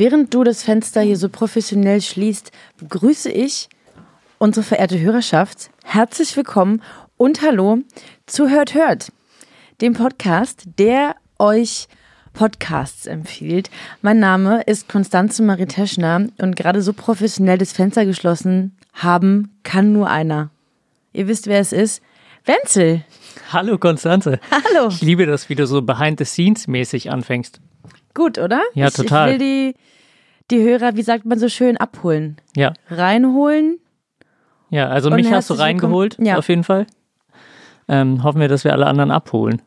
Während du das Fenster hier so professionell schließt, begrüße ich unsere verehrte Hörerschaft. Herzlich willkommen und hallo zu Hört Hört, dem Podcast, der euch Podcasts empfiehlt. Mein Name ist Konstanze Marie Teschner und gerade so professionell das Fenster geschlossen haben kann nur einer. Ihr wisst, wer es ist. Wenzel. Hallo Konstanze. Hallo. Ich liebe das, wie du so behind the scenes mäßig anfängst. Gut, oder? Ja, ich, total. Ich will die, die Hörer, wie sagt man so schön, abholen. Ja, Reinholen. ja, also mich hast du reingeholt, Ja. auf jeden Fall. Ähm, hoffen wir, dass wir alle anderen abholen.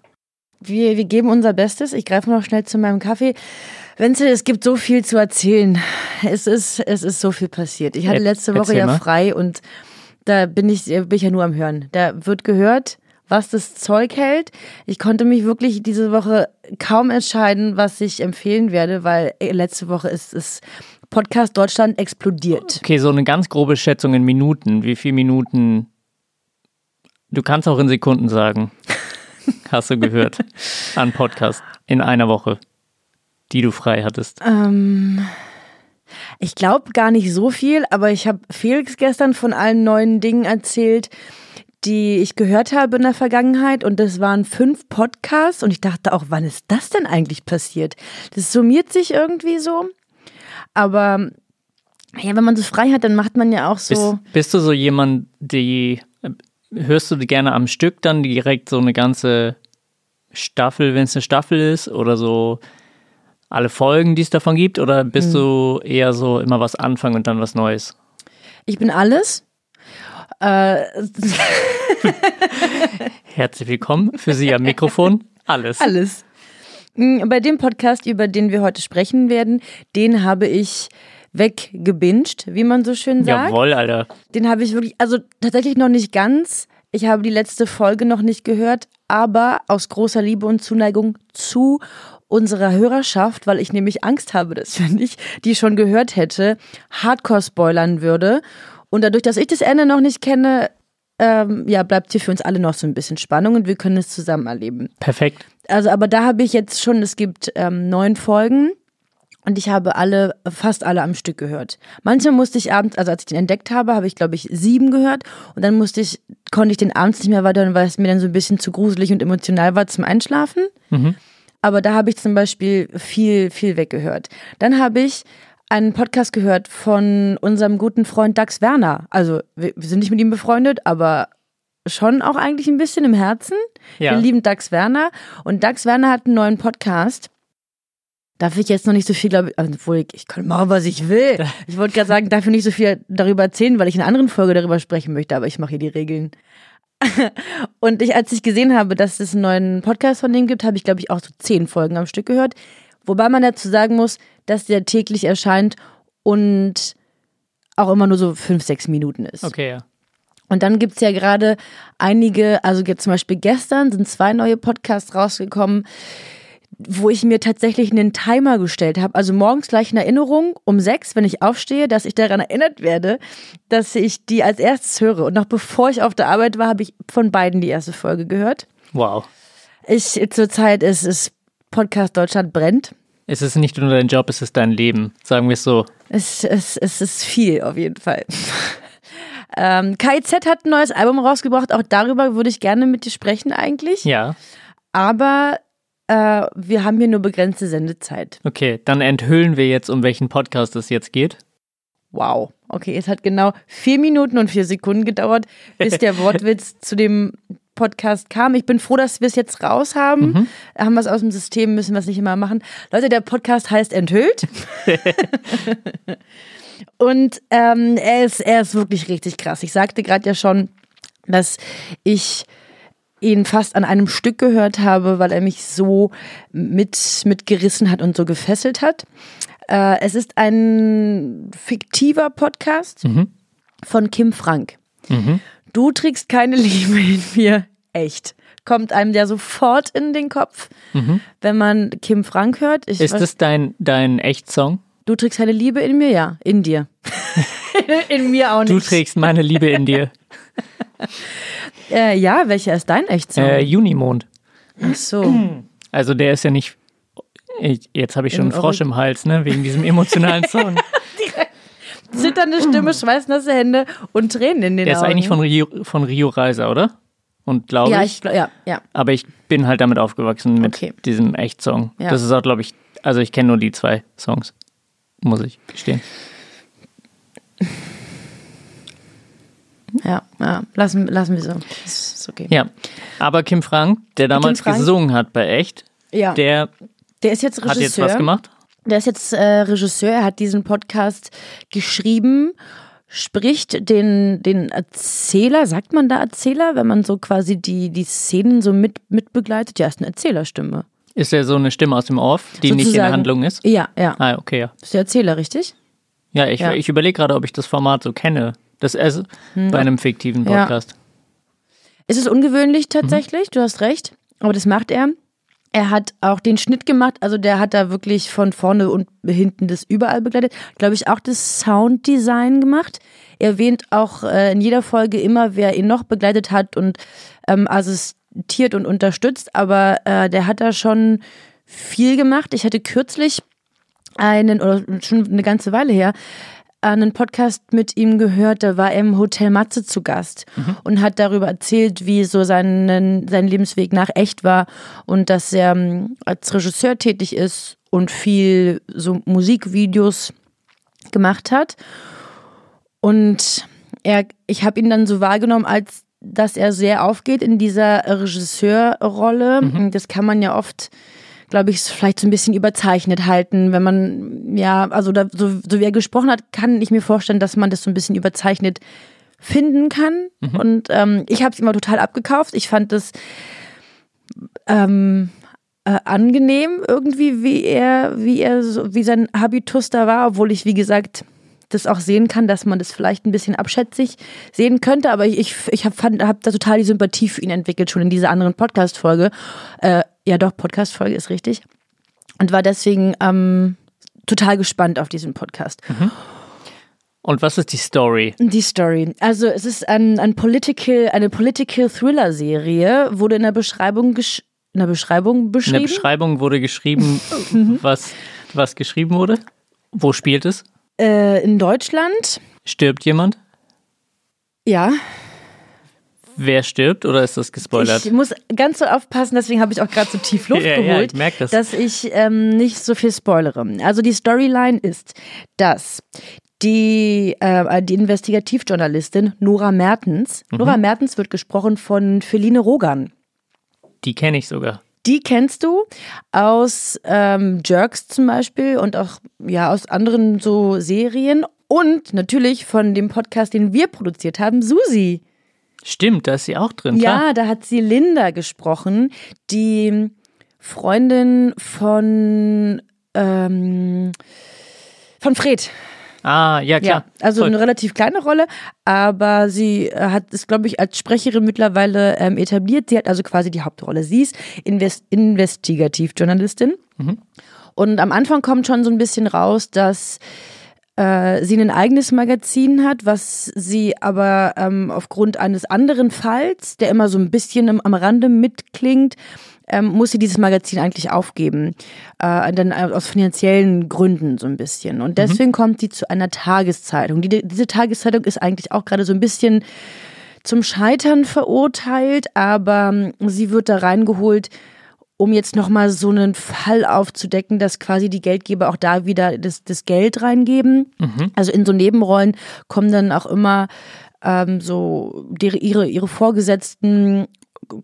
Wir, wir geben unser Bestes. Ich greife noch schnell zu meinem Kaffee. Wenzel, es gibt so viel zu erzählen. Es ist, es ist so viel passiert. Ich hatte letzte Woche erzähl ja mal. frei und da bin ich, bin ich ja nur am Hören. Da wird gehört, was das Zeug hält. Ich konnte mich wirklich diese Woche kaum entscheiden, was ich empfehlen werde, weil äh, letzte Woche ist es Podcast Deutschland explodiert. Okay, so eine ganz grobe Schätzung in Minuten. Wie viele Minuten? Du kannst auch in Sekunden sagen. Hast du gehört? An Podcast in einer Woche, die du frei hattest. Ähm, ich glaube gar nicht so viel, aber ich habe Felix gestern von allen neuen Dingen erzählt, die ich gehört habe in der Vergangenheit. Und das waren fünf Podcasts. Und ich dachte auch, wann ist das denn eigentlich passiert? Das summiert sich irgendwie so. Aber ja, wenn man so frei hat, dann macht man ja auch so. Bist, bist du so jemand, die äh, hörst du die gerne am Stück dann direkt so eine ganze Staffel, wenn es eine Staffel ist oder so alle Folgen, die es davon gibt oder bist Hm. du eher so immer was anfangen und dann was Neues? Ich bin alles. Äh, Herzlich willkommen für Sie am Mikrofon. Alles. Alles. Mm, Bei dem Podcast, über den wir heute sprechen werden, den habe ich weggebinged, wie man so schön sagt. Jawohl, Alter. Den habe ich wirklich, also tatsächlich noch nicht ganz. Ich habe die letzte Folge noch nicht gehört, aber aus großer Liebe und Zuneigung zu unserer Hörerschaft, weil ich nämlich Angst habe, dass wenn ich die schon gehört hätte, hardcore spoilern würde. Und dadurch, dass ich das Ende noch nicht kenne, ähm, ja, bleibt hier für uns alle noch so ein bisschen Spannung und wir können es zusammen erleben. Perfekt. Also, aber da habe ich jetzt schon, es gibt ähm, neun Folgen und ich habe alle, fast alle am Stück gehört. Manche musste ich abends, also als ich den entdeckt habe, habe ich glaube ich sieben gehört und dann musste ich, konnte ich den abends nicht mehr weiterhören, weil es mir dann so ein bisschen zu gruselig und emotional war zum Einschlafen. Aber da habe ich zum Beispiel viel, viel weggehört. Dann habe ich einen Podcast gehört von unserem guten Freund Dax Werner. Also wir, wir sind nicht mit ihm befreundet, aber schon auch eigentlich ein bisschen im Herzen. Ja. Wir lieben Dax Werner. Und Dax Werner hat einen neuen Podcast. Darf ich jetzt noch nicht so viel, glaube ich, obwohl ich, ich kann machen, was ich will. Ich wollte gerade sagen, darf ich nicht so viel darüber erzählen, weil ich in einer anderen Folge darüber sprechen möchte, aber ich mache hier die Regeln. Und ich, als ich gesehen habe, dass es einen neuen Podcast von dem gibt, habe ich, glaube ich, auch so zehn Folgen am Stück gehört. Wobei man dazu sagen muss, dass der täglich erscheint und auch immer nur so fünf, sechs Minuten ist. Okay, ja. Und dann gibt's ja gerade einige, also zum Beispiel gestern sind zwei neue Podcasts rausgekommen, wo ich mir tatsächlich einen Timer gestellt habe. Also morgens gleich in Erinnerung um sechs, wenn ich aufstehe, dass ich daran erinnert werde, dass ich die als erstes höre. Und noch bevor ich auf der Arbeit war, habe ich von beiden die erste Folge gehört. Wow. Ich zurzeit ist es Podcast Deutschland brennt. Es ist nicht nur dein Job, es ist dein Leben. Sagen wir es so. Es, es, es ist viel auf jeden Fall. ähm, KIZ hat ein neues Album rausgebracht. Auch darüber würde ich gerne mit dir sprechen eigentlich. Ja. Aber äh, wir haben hier nur begrenzte Sendezeit. Okay, dann enthüllen wir jetzt, um welchen Podcast es jetzt geht. Wow. Okay, es hat genau vier Minuten und vier Sekunden gedauert, bis der Wortwitz zu dem Podcast kam. Ich bin froh, dass wir es jetzt raus haben. Haben wir es aus dem System, müssen wir es nicht immer machen. Leute, der Podcast heißt Enthüllt. und ähm, er, ist, er ist wirklich richtig krass. Ich sagte gerade ja schon, dass ich ihn fast an einem Stück gehört habe, weil er mich so mit, mitgerissen hat und so gefesselt hat. Äh, es ist ein fiktiver Podcast von Kim Frank. Du trägst keine Liebe in mir. Echt. Kommt einem der sofort in den Kopf, wenn man Kim Frank hört. Ich Ist das dein, dein Echtsong? du trägst keine Liebe in mir? Ja, in dir. in mir auch nicht. Du trägst meine Liebe in dir. Äh, ja, welcher ist dein Echtsong? Äh, Junimond. Ach so. Also der ist ja nicht. Ich, jetzt habe ich schon Im einen Frosch im Hals, ne? Wegen diesem emotionalen Song. Zitternde Stimme, schweißnasse Hände und Tränen in den Der ist Augen. eigentlich von Rio, von Rio Reiser, oder? Und glaube ja, ich, ja, ja. Aber ich bin halt damit aufgewachsen mit Okay. diesem Echtsong. Ja. Das ist auch, glaube ich, also ich kenne nur die zwei Songs. Muss ich gestehen. Ja, ja. Lassen, lassen wir so. Das ist okay. Ja. Aber Kim Frank, der damals Frank? gesungen hat bei Echt, Ja. der Der ist jetzt hat Regisseur. jetzt was gemacht. Der ist jetzt äh, Regisseur. Er hat diesen Podcast geschrieben, spricht den, den Erzähler, sagt man da Erzähler, wenn man so quasi die, die Szenen so mit, mitbegleitet? Ja, ist eine Erzählerstimme. Ist er so eine Stimme aus dem Off, die nicht in der Sozusagen. Handlung ist? Ja, ja. Ah, okay, ja. Ist der Erzähler, richtig? Ja, ich, Ja. ich überlege gerade, ob ich das Format so kenne. Das ist bei einem fiktiven Hm. Ja. Podcast. Es ist ungewöhnlich tatsächlich, du hast recht, aber das macht er. Er hat auch den Schnitt gemacht, also der hat da wirklich von vorne und hinten das überall begleitet. Glaube ich auch das Sounddesign gemacht. Er erwähnt auch äh, in jeder Folge immer, wer ihn noch begleitet hat und ähm, assistiert und unterstützt. Aber äh, der hat da schon viel gemacht. Ich hatte kürzlich einen, oder schon eine ganze Weile her, einen Podcast mit ihm gehört, da war er im Hotel Matze zu Gast und hat darüber erzählt, wie so sein, sein Lebensweg nach echt war und dass er ähm, als Regisseur tätig ist und viel so Musikvideos gemacht hat. Und er, ich habe ihn dann so wahrgenommen, als dass er sehr aufgeht in dieser Regisseurrolle. Das kann man ja oft, glaube ich, vielleicht so ein bisschen überzeichnet halten, wenn man, ja, also da, so, so wie er gesprochen hat, kann ich mir vorstellen, dass man das so ein bisschen überzeichnet finden kann. Und ähm, ich habe es immer total abgekauft. Ich fand das ähm, äh, angenehm irgendwie, wie er, wie er, so, wie sein Habitus da war, obwohl ich, wie gesagt, das auch sehen kann, dass man das vielleicht ein bisschen abschätzig sehen könnte, aber ich, ich, ich habe hab da total die Sympathie für ihn entwickelt, schon in dieser anderen Podcast-Folge. Äh, ja, doch, Podcast-Folge ist richtig. Und war deswegen ähm, total gespannt auf diesen Podcast. Und was ist die Story? Die Story. Also es ist ein, ein Political, eine Political Thriller-Serie, wurde in der Beschreibung gesch in der Beschreibung In der beschrieben. Beschreibung wurde geschrieben, Mhm. was, was geschrieben wurde. Wo spielt es? äh, in Deutschland. Stirbt jemand? Ja. Wer stirbt oder ist das gespoilert? Ich muss ganz so aufpassen, deswegen habe ich auch gerade so tief Luft Ja, ja, geholt, ich merk das. dass ich ähm, nicht so viel spoilere. Also die Storyline ist, dass die, äh, die Investigativjournalistin Nora Mertens, Mhm. Nora Mertens wird gesprochen von Feline Rogan. Die kenne ich sogar. Die kennst du aus ähm, Jerks zum Beispiel und auch ja aus anderen so Serien und natürlich von dem Podcast, den wir produziert haben, Susi. Stimmt, da ist sie auch drin. Klar. Ja, da hat sie Linda gesprochen, die Freundin von ähm, von Fred. Ah, ja, klar. Ja, also Voll. eine relativ kleine Rolle, aber sie äh, hat es, glaube ich, als Sprecherin mittlerweile ähm, etabliert. Sie hat also quasi die Hauptrolle. Sie ist Invest Investigativjournalistin. Und am Anfang kommt schon so ein bisschen raus, dass äh, sie ein eigenes Magazin hat, was sie aber ähm, aufgrund eines anderen Falls, der immer so ein bisschen am, am Rande mitklingt, ähm, muss sie dieses Magazin eigentlich aufgeben. Äh, dann aus finanziellen Gründen so ein bisschen. Und deswegen kommt sie zu einer Tageszeitung. Die, diese Tageszeitung ist eigentlich auch gerade so ein bisschen zum Scheitern verurteilt, aber ähm, sie wird da reingeholt, um jetzt nochmal so einen Fall aufzudecken, dass quasi die Geldgeber auch da wieder das, das Geld reingeben. Also in so Nebenrollen kommen dann auch immer ähm, so die, ihre, ihre Vorgesetzten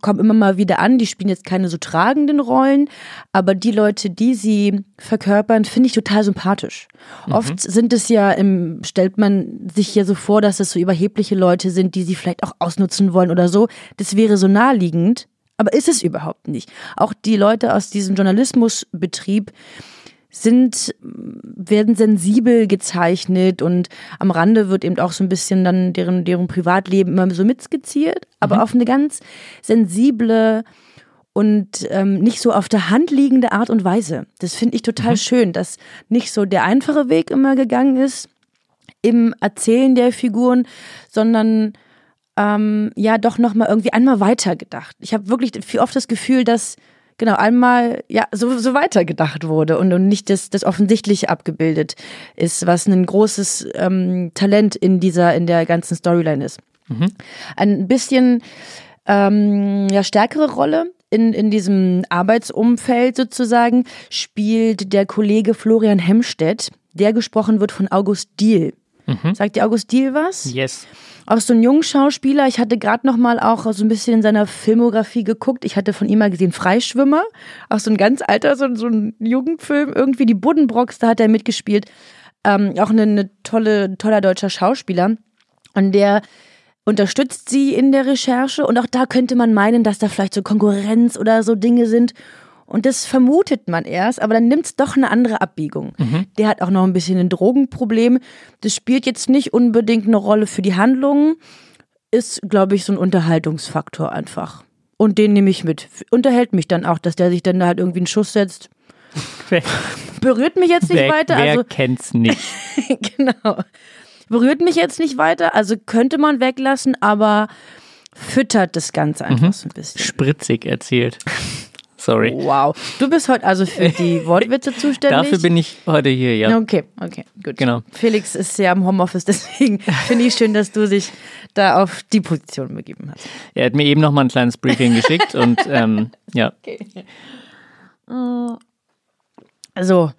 kommen immer mal wieder an. Die spielen jetzt keine so tragenden Rollen, aber die Leute, die sie verkörpern, finde ich total sympathisch. Mhm. Oft sind es ja, im, stellt man sich ja so vor, dass es so überhebliche Leute sind, die sie vielleicht auch ausnutzen wollen oder so. Das wäre so naheliegend, aber ist es überhaupt nicht. Auch die Leute aus diesem Journalismusbetrieb, sind, werden sensibel gezeichnet und am Rande wird eben auch so ein bisschen dann deren, deren Privatleben immer so mitskizziert, aber mhm. auf eine ganz sensible und ähm, nicht so auf der Hand liegende Art und Weise. Das finde ich total mhm. schön, dass nicht so der einfache Weg immer gegangen ist im Erzählen der Figuren, sondern ähm, ja doch nochmal irgendwie einmal weitergedacht. Ich habe wirklich viel oft das Gefühl, dass genau einmal ja so, so weitergedacht wurde und, und nicht das, das Offensichtliche abgebildet ist, was ein großes ähm, Talent in dieser, in der ganzen Storyline ist. Mhm. Ein bisschen ähm, ja, stärkere Rolle in, in diesem Arbeitsumfeld sozusagen spielt der Kollege Florian Hemstedt, der gesprochen wird von August Diehl. Mhm. Sagt dir August Diehl was? Yes auch so ein junger Schauspieler. Ich hatte gerade noch mal auch so ein bisschen in seiner Filmografie geguckt. Ich hatte von ihm mal gesehen Freischwimmer, auch so ein ganz alter, so, so ein Jugendfilm. Irgendwie die Buddenbrocks, da hat er mitgespielt. Ähm, auch eine, eine tolle, toller deutscher Schauspieler. Und der unterstützt sie in der Recherche. Und auch da könnte man meinen, dass da vielleicht so Konkurrenz oder so Dinge sind. Und das vermutet man erst, aber dann nimmt es doch eine andere Abbiegung. Mhm. Der hat auch noch ein bisschen ein Drogenproblem. Das spielt jetzt nicht unbedingt eine Rolle für die Handlungen. Ist, glaube ich, so ein Unterhaltungsfaktor einfach. Und den nehme ich mit. Unterhält mich dann auch, dass der sich dann da halt irgendwie einen Schuss setzt. Berührt mich jetzt nicht wer, weiter. Wer also, kennt's nicht? genau. Berührt mich jetzt nicht weiter. Also könnte man weglassen, aber füttert das Ganze einfach mhm. so ein bisschen. Spritzig erzählt. Sorry. Wow. Du bist heute also für die Wortwitze zuständig? Dafür bin ich heute hier, ja. Okay, okay, gut. Genau. Felix ist ja im Homeoffice, deswegen finde ich schön, dass du dich da auf die Position begeben hast. Er hat mir eben noch mal ein kleines Briefing geschickt und ähm, ja. Okay. Also,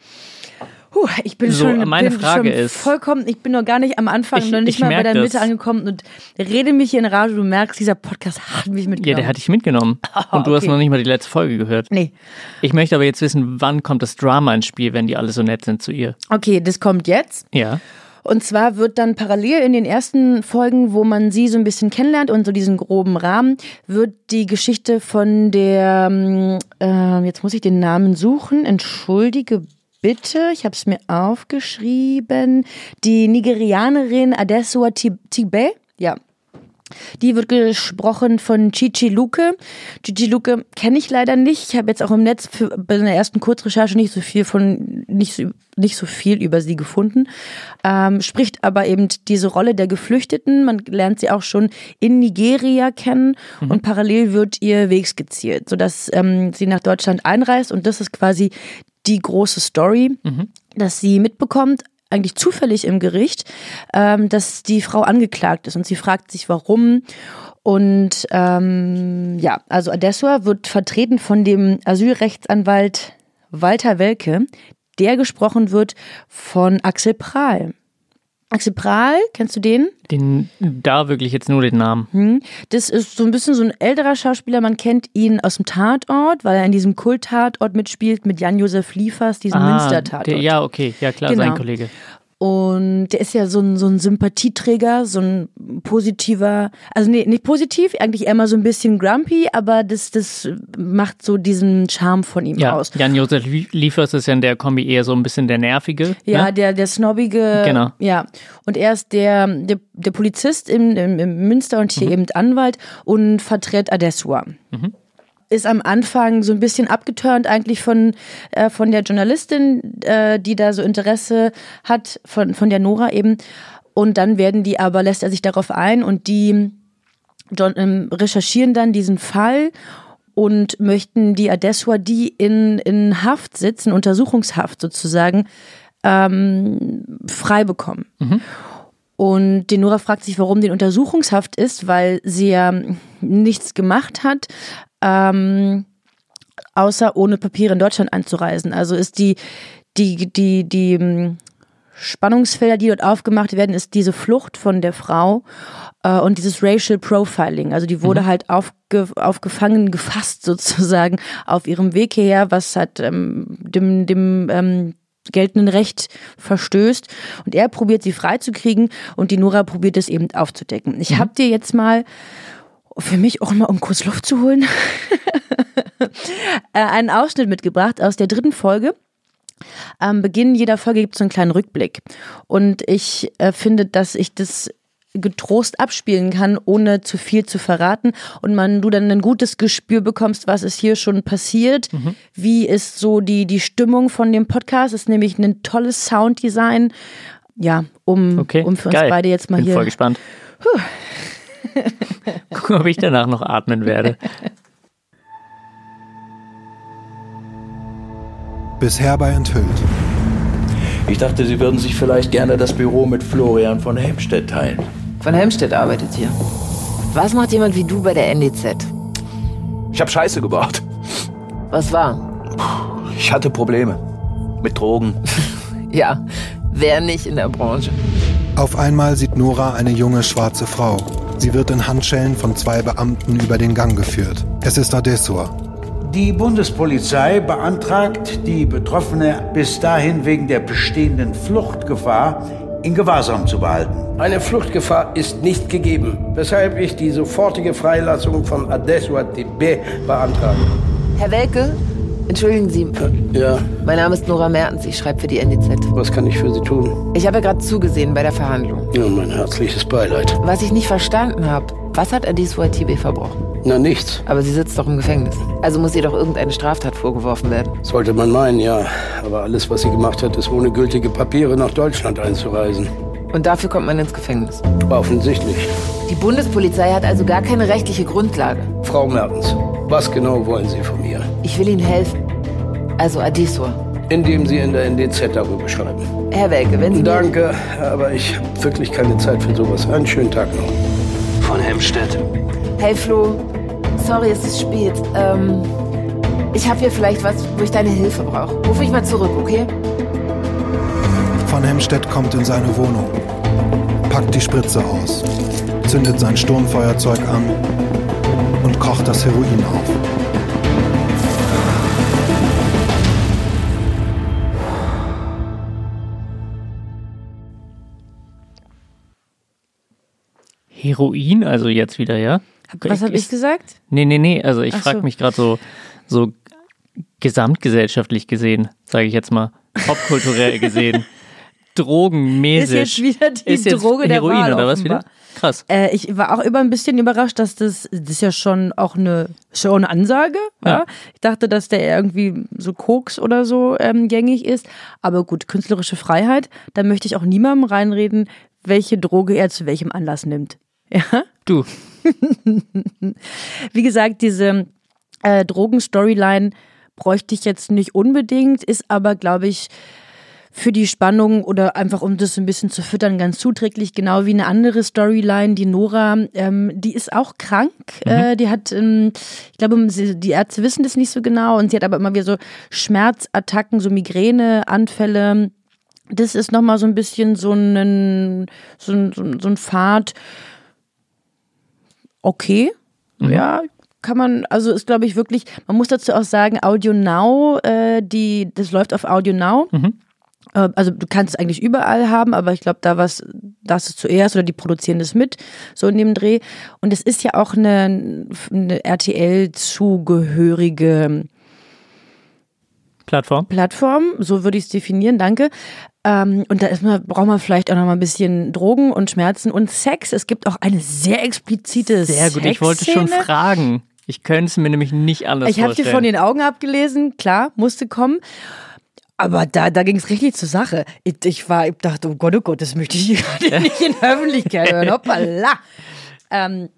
Puh, ich bin so, schon, meine bin Frage schon ist, vollkommen, ich bin noch gar nicht am Anfang, ich, noch nicht mal bei der das. Mitte angekommen und rede mich hier in Rage. Du merkst, dieser Podcast hat mich mitgenommen. Ja, der hat dich mitgenommen. Oh, und du okay. hast noch nicht mal die letzte Folge gehört. Nee. Ich möchte aber jetzt wissen, wann kommt das Drama ins Spiel, wenn die alle so nett sind zu ihr? Okay, das kommt jetzt. Ja. Und zwar wird dann parallel in den ersten Folgen, wo man sie so ein bisschen kennenlernt und so diesen groben Rahmen, wird die Geschichte von der, äh, jetzt muss ich den Namen suchen, entschuldige bitte, ich habe es mir aufgeschrieben, die Nigerianerin Adesua Tibe, ja. Die wird gesprochen von Chichi Luke. Chichi Luke kenne ich leider nicht. Ich habe jetzt auch im Netz für, bei der ersten Kurzrecherche nicht so viel von nicht so, nicht so viel über sie gefunden. Ähm, spricht aber eben diese Rolle der Geflüchteten. Man lernt sie auch schon in Nigeria kennen mhm. und parallel wird ihr Weg skizziert, sodass ähm, sie nach Deutschland einreist und das ist quasi die große Story, mhm. dass sie mitbekommt, eigentlich zufällig im Gericht, ähm, dass die Frau angeklagt ist und sie fragt sich, warum. Und ähm, ja, also Adessua wird vertreten von dem Asylrechtsanwalt Walter Welke, der gesprochen wird von Axel Prahl. Axel Prahl, kennst du den? Den, da wirklich jetzt nur den Namen. Hm. Das ist so ein bisschen so ein älterer Schauspieler. Man kennt ihn aus dem Tatort, weil er in diesem Kult-Tatort mitspielt mit Jan-Josef Liefers, diesem ah, Münster-Tatort. Ja, okay, ja klar, genau. sein Kollege. Und der ist ja so ein, so ein Sympathieträger, so ein positiver, also nee, nicht positiv, eigentlich eher mal so ein bisschen grumpy, aber das, das macht so diesen Charme von ihm ja, aus. Jan-Josef Liefers ist ja in der Kombi eher so ein bisschen der Nervige. Ja, ne? der, der snobbige. Genau. Ja. Und er ist der, der, der Polizist im, im, im Münster und hier mhm. eben Anwalt und vertritt Adessua. Mhm ist am Anfang so ein bisschen abgeturnt eigentlich von, äh, von der Journalistin, äh, die da so Interesse hat, von, von der Nora eben. Und dann werden die aber, lässt er sich darauf ein und die John, ähm, recherchieren dann diesen Fall und möchten die Adessua, die in, in Haft sitzen, Untersuchungshaft sozusagen, ähm, frei bekommen. Mhm. Und die Nora fragt sich, warum die Untersuchungshaft ist, weil sie ja nichts gemacht hat, ähm, außer ohne Papiere in Deutschland einzureisen. Also ist die, die, die, die ähm, Spannungsfelder, die dort aufgemacht werden, ist diese Flucht von der Frau äh, und dieses Racial Profiling. Also die wurde halt aufge, aufgefangen, gefasst sozusagen auf ihrem Weg hierher, was hat ähm, dem, dem ähm, geltenden Recht verstößt. Und er probiert sie freizukriegen und die Nora probiert es eben aufzudecken. Ich habe dir jetzt mal für mich auch mal, um kurz Luft zu holen, äh, einen Ausschnitt mitgebracht aus der dritten Folge. Am Beginn jeder Folge gibt es so einen kleinen Rückblick. Und ich äh, finde, dass ich das getrost abspielen kann, ohne zu viel zu verraten und man du dann ein gutes Gespür bekommst, was ist hier schon passiert, Mhm. wie ist so die die Stimmung von dem Podcast, ist nämlich ein tolles Sounddesign, ja, um Okay, um für geil. uns beide jetzt mal Bin hier voll gespannt. Gucken, ob ich danach noch atmen werde. Bisher bei Enthüllt. Ich dachte, Sie würden sich vielleicht gerne das Büro mit Florian von Helmstedt teilen. Von Helmstedt arbeitet hier. Was macht jemand wie du bei der NDZ? Ich habe Scheiße gebaut. Was war? Ich hatte Probleme. Mit Drogen. Ja, wer nicht in der Branche? Auf einmal sieht Nora eine junge schwarze Frau. Sie wird in Handschellen von zwei Beamten über den Gang geführt. Es ist Adessor. Die Bundespolizei beantragt, die Betroffene bis dahin wegen der bestehenden Fluchtgefahr in Gewahrsam zu behalten. Eine Fluchtgefahr ist nicht gegeben, weshalb ich die sofortige Freilassung von Adesua TB beantrage. Herr Welke, entschuldigen Sie, Ja, mein Name ist Nora Mertens, ich schreibe für die NDZ. was kann ich für Sie tun? Ich habe ja gerade zugesehen bei der Verhandlung. Ja, mein herzliches Beileid. Was ich nicht verstanden habe, was hat Adisua TB verbrochen? Na, nichts. Aber sie sitzt doch im Gefängnis. Also muss ihr doch irgendeine Straftat vorgeworfen werden. Sollte man meinen, ja. Aber alles, was sie gemacht hat, ist ohne gültige Papiere nach Deutschland einzureisen. Und dafür kommt man ins Gefängnis. Offensichtlich. Die Bundespolizei hat also gar keine rechtliche Grundlage. Frau Mertens, was genau wollen Sie von mir? Ich will Ihnen helfen. Also Adisua. Indem Sie in der NDZ darüber schreiben. Herr Welke, wenn Sie Danke, aber ich habe wirklich keine Zeit für sowas. Einen schönen Tag noch. Von Hemstedt. Hey Flo, sorry, es ist spät. Ähm, ich habe hier vielleicht was, wo ich deine Hilfe brauche. Ruf mich mal zurück, okay? Von Hemstedt kommt in seine Wohnung, packt die Spritze aus, zündet sein Sturmfeuerzeug an und kocht das Heroin auf. Heroin, also jetzt wieder, ja? Was habe ich gesagt? Nee, nee, nee. Also ich frage so. mich gerade so, so gesamtgesellschaftlich gesehen, sage ich jetzt mal, popkulturell gesehen, drogenmäßig. Ist jetzt wieder die Ist jetzt Droge der Heroin Wahl oder was wieder? Krass. Äh, ich war auch immer ein bisschen überrascht, dass das, das ist ja schon auch eine, schon eine Ansage. Ja. Ja. Ich dachte, dass der irgendwie so Koks oder so ähm, gängig ist. Aber gut, künstlerische Freiheit. Da möchte ich auch niemandem reinreden, welche Droge er zu welchem Anlass nimmt. Ja. Du, Wie gesagt, diese äh, Drogen-Storyline bräuchte ich jetzt nicht unbedingt, ist aber, glaube ich, für die Spannung oder einfach um das ein bisschen zu füttern, ganz zuträglich, genau wie eine andere Storyline, die Nora, ähm, die ist auch krank. Äh, die hat, ähm, ich glaube, die Ärzte wissen das nicht so genau und sie hat aber immer wieder so Schmerzattacken, so Migräneanfälle. Das ist nochmal so ein bisschen so ein, so ein, so ein, so ein Pfad. Okay, ja, kann man, also ist glaube ich wirklich, man muss dazu auch sagen, Audio Now, äh, die, das läuft auf Audio Now. Äh, Also du kannst es eigentlich überall haben, aber ich glaube, da was, das ist zuerst oder die produzieren das mit, so in dem Dreh. Und es ist ja auch eine, eine RTL-zugehörige Plattform. Plattform, so würde ich es definieren, danke. Ähm, und da ist man, braucht man vielleicht auch noch mal ein bisschen Drogen und Schmerzen und Sex. Es gibt auch eine sehr explizite Sehr gut. Ich wollte schon fragen. Ich könnte es mir nämlich nicht anders Ich habe dir vorstellen. von den Augen abgelesen, klar, musste kommen. Aber da, da ging es richtig zur Sache. Ich, ich war, ich dachte, oh Gott, oh Gott, das möchte ich hier gerade nicht in der Öffentlichkeit hören. Hoppala. Ähm,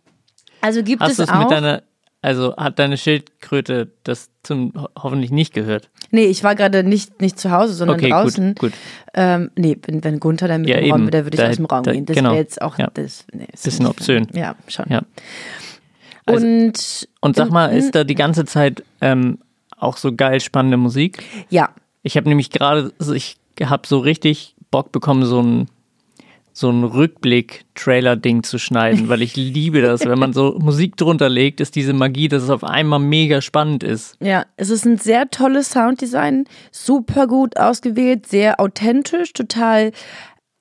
also gibt Hast es auch. deiner, also hat deine Schildkröte das zum ho- hoffentlich nicht gehört? nee, ich war gerade nicht, nicht zu Hause, sondern Okay, draußen. gut, gut. Ähm, nee, wenn, wenn Gunther da mit Ja, im Raum wäre, würde ich Da- aus dem Raum da- gehen. Das genau. wäre jetzt auch Ja. das. Nee, ist Bisschen obszön. Ja, schon. Ja. Also- und, Und sag mal, ist da die ganze Zeit ähm, auch so geil spannende Musik? ja, Ich habe nämlich gerade, ich habe so richtig Bock bekommen, so ein, so ein Rückblick-Trailer-Ding zu schneiden, weil ich liebe das. Wenn man so Musik drunter legt, ist diese Magie, dass es auf einmal mega spannend ist. Ja, es ist ein sehr tolles Sounddesign, super gut ausgewählt, sehr authentisch, total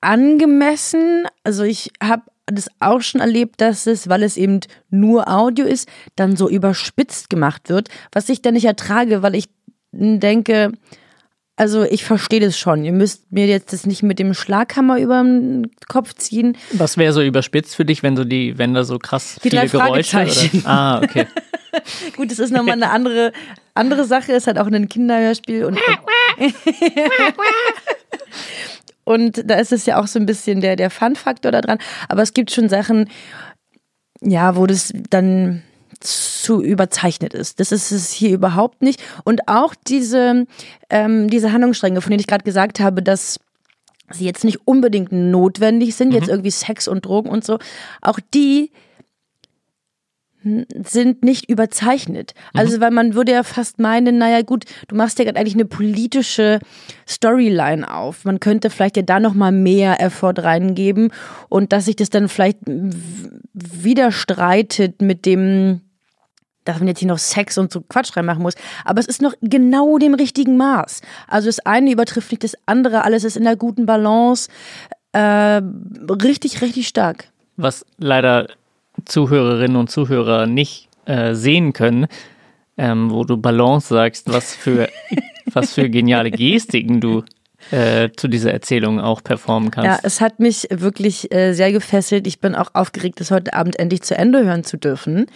angemessen. Also ich habe das auch schon erlebt, dass es, weil es eben nur Audio ist, dann so überspitzt gemacht wird, was ich dann nicht ertrage, weil ich denke, also ich verstehe das schon. Ihr müsst mir jetzt das nicht mit dem Schlaghammer über den Kopf ziehen. Was wäre so überspitzt für dich, wenn du die, wenn da so krass Die viele drei Geräusche Fragezeichen. oder? Ah, okay. Gut, das ist nochmal eine andere, andere Sache. Es hat auch ein Kinderhörspiel und. Und da ist es ja auch so ein bisschen der, der Fun-Faktor da dran. Aber es gibt schon Sachen, ja, wo das dann zu überzeichnet ist. Das ist es hier überhaupt nicht. Und auch diese, ähm, diese Handlungsstränge, von denen ich gerade gesagt habe, dass sie jetzt nicht unbedingt notwendig sind, jetzt irgendwie Sex und Drogen und so, auch die sind nicht überzeichnet. Also, weil man würde ja fast meinen, naja gut, du machst ja gerade eigentlich eine politische Storyline auf. Man könnte vielleicht ja da nochmal mehr Effort reingeben und dass sich das dann vielleicht widerstreitet mit dem, dass man jetzt hier noch Sex und so Quatsch reinmachen muss. Aber es ist noch genau dem richtigen Maß. Also das eine übertrifft nicht das andere, alles ist in der guten Balance. Äh, richtig, richtig stark. Was leider Zuhörerinnen und Zuhörer nicht äh, sehen können, ähm, wo du Balance sagst, was für, was für geniale Gestiken du äh, zu dieser Erzählung auch performen Ja, kannst. es hat mich wirklich äh, sehr gefesselt. Ich bin auch aufgeregt, das heute Abend endlich zu Ende hören zu dürfen.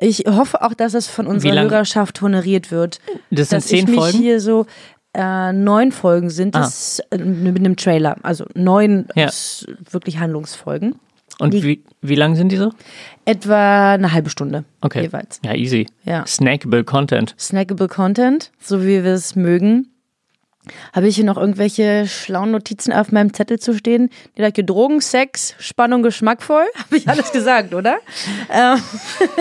Ich hoffe auch, dass es von unserer Hörerschaft honoriert wird. Das sind dass ich zehn mich Folgen? hier so äh, neun Folgen sind Ah. es äh, mit einem Trailer. Also neun Ja. wirklich Handlungsfolgen. Und die- wie, wie lang sind die so? Etwa eine halbe Stunde Okay. jeweils. Ja, easy. Ja. Snackable Content. Snackable Content, so wie wir es mögen. Habe ich hier noch irgendwelche schlauen Notizen auf meinem Zettel zu stehen? Die da Drogen, Sex, Spannung, geschmackvoll. Habe ich alles gesagt, oder? Ähm,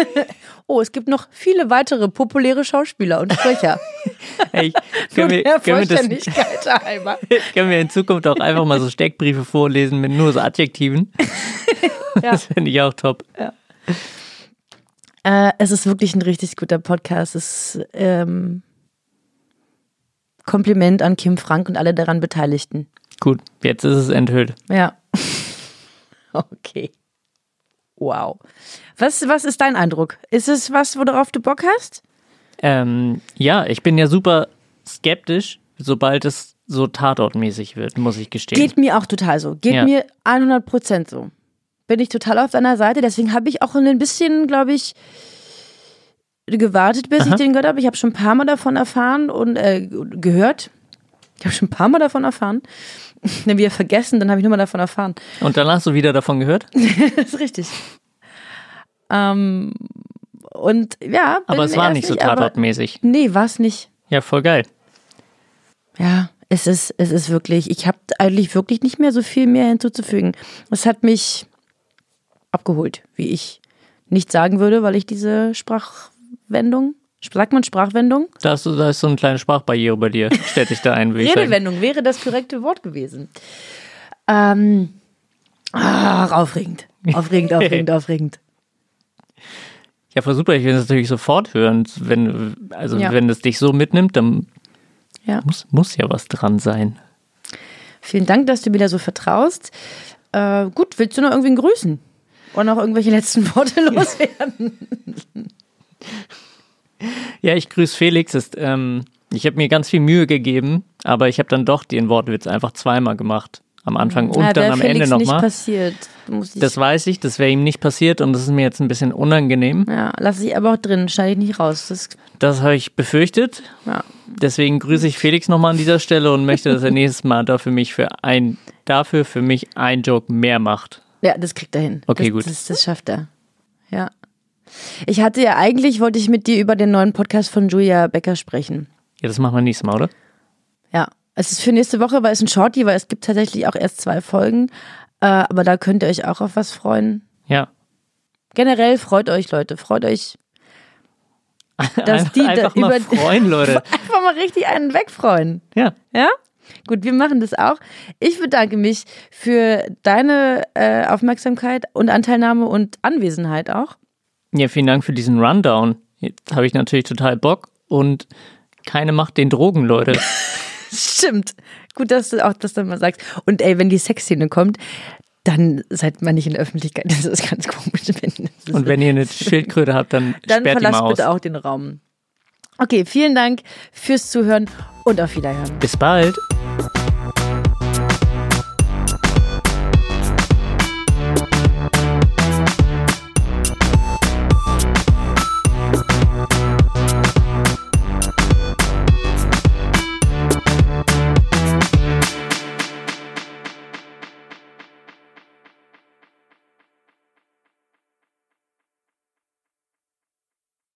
oh, es gibt noch viele weitere populäre Schauspieler und Sprecher. Hey, können, wir, können, wir das, können wir in Zukunft auch einfach mal so Steckbriefe vorlesen mit nur so Adjektiven? Ja. Das finde ich auch top. Äh, es ist wirklich ein richtig guter Podcast. Es ist ähm, Kompliment an Kim Frank und alle daran Beteiligten. Gut, jetzt ist es enthüllt. Ja. Okay. Wow. Was, was ist dein Eindruck? Ist es was, worauf du Bock hast? Ähm, ja, ich bin ja super skeptisch, sobald es so tatortmäßig wird, muss ich gestehen. Geht mir auch total so. Geht Ja. mir 100% so. Bin ich total auf deiner Seite. Deswegen habe ich auch ein bisschen, glaube ich, gewartet, bis ich den gehört habe. Ich habe schon ein paar Mal davon erfahren und äh, gehört. Ich habe schon ein paar Mal davon erfahren. Dann wieder vergessen, dann habe ich nur mal davon erfahren. Und dann hast du wieder davon gehört? Das ist richtig. Ähm, und ja. Aber es war nicht so tatortmäßig. Nee, war es nicht. Ja, voll geil. Ja, es ist, es ist wirklich, ich habe eigentlich wirklich nicht mehr so viel mehr hinzuzufügen. Es hat mich abgeholt, wie ich nicht sagen würde, weil ich diese Sprachwendung, sagt man Sprachwendung? Da, hast du, da ist so eine kleine Sprachbarriere bei dir. Stellt sich da ein, sagen. Redewendung wäre das korrekte Wort gewesen. Ähm, ach, aufregend. Aufregend, aufregend, aufregend. Ja, voll super. Ich will es natürlich sofort hören. Wenn, also, Ja. wenn es dich so mitnimmt, dann Ja. muss, muss ja was dran sein. Vielen Dank, dass du mir da so vertraust. Äh, gut, willst du noch irgendwen grüßen? Oder noch irgendwelche letzten Worte loswerden? Ja, ich grüße Felix. Ist, ähm, ich habe mir ganz viel Mühe gegeben, aber ich habe dann doch den Wortwitz einfach zweimal gemacht. Am Anfang und ja, dann wär am Felix Ende nicht nochmal. passiert. Muss ich, Das weiß ich, das wäre ihm nicht passiert und das ist mir jetzt ein bisschen unangenehm. ja, lasse ich aber auch drin, schneide ich nicht raus. Das, Das habe ich befürchtet. ja. Deswegen grüße ich Felix nochmal an dieser Stelle und möchte, dass er nächstes Mal dafür mich für ein, dafür für mich ein Joke mehr macht. ja, das kriegt er hin. Okay, das, gut. Das, das schafft er. Ja. Ich hatte ja eigentlich, wollte ich mit dir über den neuen Podcast von Julia Becker sprechen. Ja, das machen wir nächstes Mal, oder? Ja. Es ist für nächste Woche, weil es ein Shorty, weil es gibt tatsächlich auch erst zwei Folgen. Äh, aber da könnt ihr euch auch auf was freuen. Ja. Generell freut euch, Leute. Freut euch. Dass die da einfach mal über- freuen, Leute. Einfach mal richtig einen wegfreuen. Ja. Ja? Gut, wir machen das auch. Ich bedanke mich für deine äh, Aufmerksamkeit und Anteilnahme und Anwesenheit auch. Ja, vielen Dank für diesen Rundown. Jetzt habe ich natürlich total Bock und keine Macht den Drogen, Leute. Stimmt. Gut, dass du auch das dann mal sagst. Und ey, wenn die Sexszene kommt, dann seid man nicht in der Öffentlichkeit. Das ist ganz komisch. Wenn, und wenn ihr eine Schildkröte habt, dann, dann sperrt die mal verlasst aus. bitte auch den Raum. Okay, vielen Dank fürs Zuhören und auf Wiederhören. Bis bald.